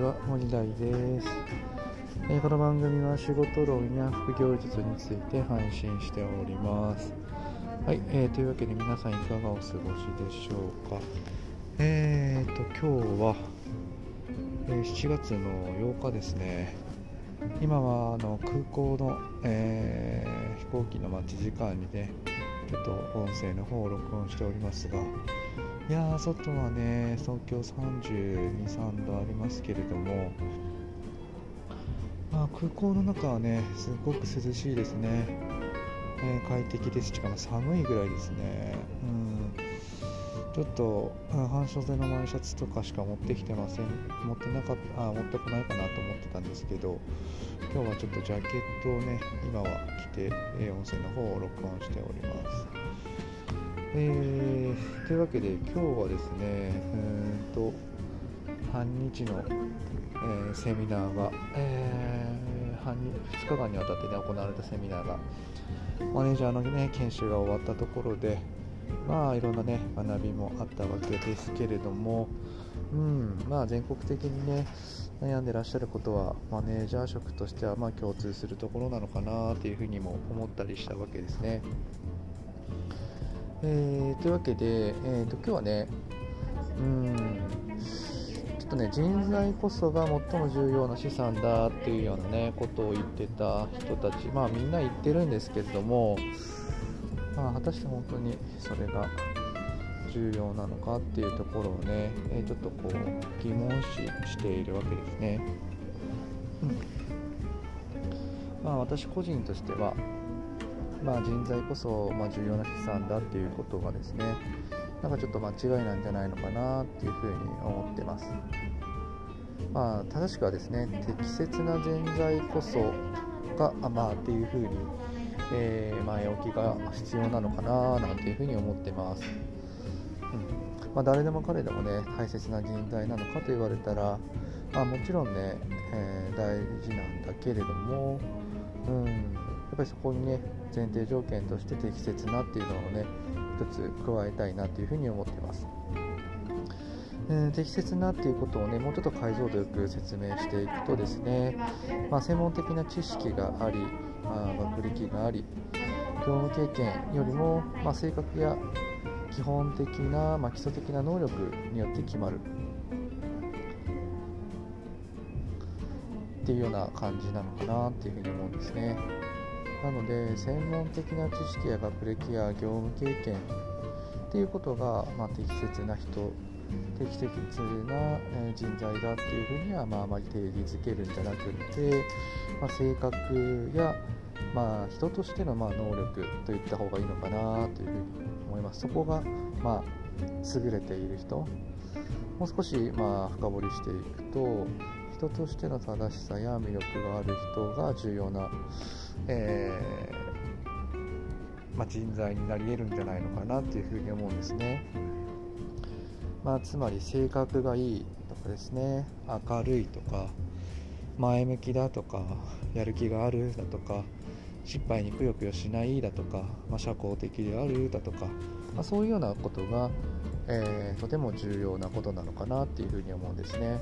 ちは森大です、えーこの番組は仕事論や副業術について配信しております。はい、えーというわけで皆さんいかがお過ごしでしょうか。えーと今日は、えー7月の8日ですね。今はあの空港の、えー飛行機の待ち時間にねちょっと音声の方を録音しておりますがいや外はね東京32、3度ありますけれども、まあ、空港の中はねすごく涼しいですね、えー快適です。しかも寒いぐらいですね。うん。ちょっとうん半袖のワイシャツとかしか持ってきてません。持ってなかったあ持ってこないかなと思ってたんですけど今日はちょっとジャケットをね今は着て、えー音声の方を録音しております。えーというわけで今日はですねうんと半日の、えーセミナーが、えー半日2日間にわたって、ね、行われたセミナーがマネージャーの、ね、研修が終わったところでまあいろんなね学びもあったわけですけれどもうんまあ全国的にね悩んでらっしゃることはマネージャー職としてはま共通するところなのかなというふうにも思ったりしたわけですね。えーというわけで、えー、と今日はねうんちょっとね人材こそが最も重要な資産だっていうようなねことを言ってた人たちまあみんな言ってるんですけれどもまあ果たして本当にそれが重要なのかっていうところをね、えーちょっとこう疑問視しているわけですね。うんまあ私個人としてはまあ、人材こそ、ま、重要な資産だっていうことがですねなんかちょっと間違いなんじゃないのかなっていうふうに思ってます。まあ、正しくはですね適切な人材こそがまあっていうふうに、えー前置きが必要なのかななんていうふうに思ってます。うんまあ、誰でも彼でもね大切な人材なのかと言われたら、まあ、もちろんね、えー大事なんだけれども、うん、っぱりそこにね前提条件として適切なっていうのをね一つ加えたいなというふうに思ってます。えー適切なっていうことをねもうちょっと解像度よく説明していくとですね、まあ、専門的な知識があり、まあ、学歴があり業務経験よりも、まあ、性格や基本的な、まあ、基礎的な能力によって決まるっていうような感じなのかなっていうふうに思うんですね。なので専門的な知識や学歴や業務経験っていうことが、まあ、適切な人適切なえー人材だっていうふうには、まあ、あまり定義づけるんじゃなくって、まあ、性格や、まあ、人としての、まあ、能力といった方がいいのかなというふうに思います。そこが、まあ、優れている人もう少し、まあ、深掘りしていくと人としての正しさや魅力がある人が重要な、えーまあ、人材になり得るんじゃないのかなっていうふうに思うんですね。まあ、つまり性格がいいとかですね明るいとか前向きだとかやる気があるだとか失敗にくよくよしないだとか、まあ、社交的であるだとか、まあ、そういうようなことが、えーとても重要なことなのかなっていうふうに思うんですね。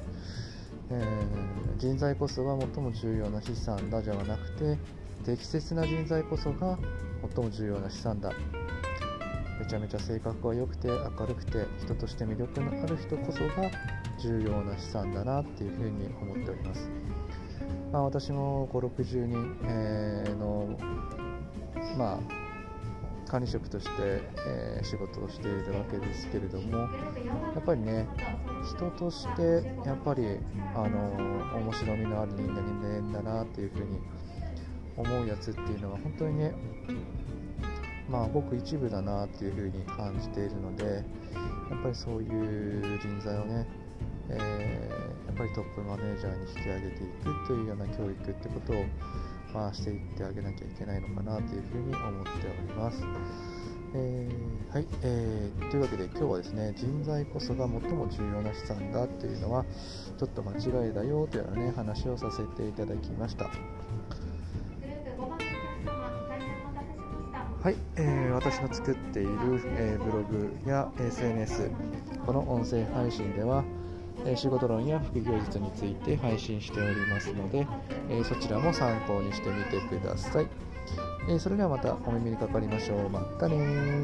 えー人材こそが最も重要な資産だじゃなくて適切な人材こそが最も重要な資産だ。めちゃめちゃ性格が良くて明るくて人として魅力のある人こそが重要な資産だなっていうふうに思っております、まあ、私も560人、えーのまあ管理職として、えー仕事をしているわけですけれどもやっぱりね人としてやっぱりあの面白みのある人間だなっていうふうに思うやつっていうのは本当にねまあごく一部だなっていうふうに感じているのでやっぱりそういう人材をね、えーやっぱりトップマネージャーに引き上げていくというような教育ってことを、まあ、していってあげなきゃいけないのかなというふうに思っております。えーはい、えーというわけで今日はですね人材こそが最も重要な資産だというのはちょっと間違いだよというようなね話をさせていただきました。はい、えー、私の作っている、えー、ブログや SNS この音声配信では、えー、仕事論や副業術について配信しておりますので、えそちらも参考にしてみてください、えそれではまたお耳にかかりましょう。またね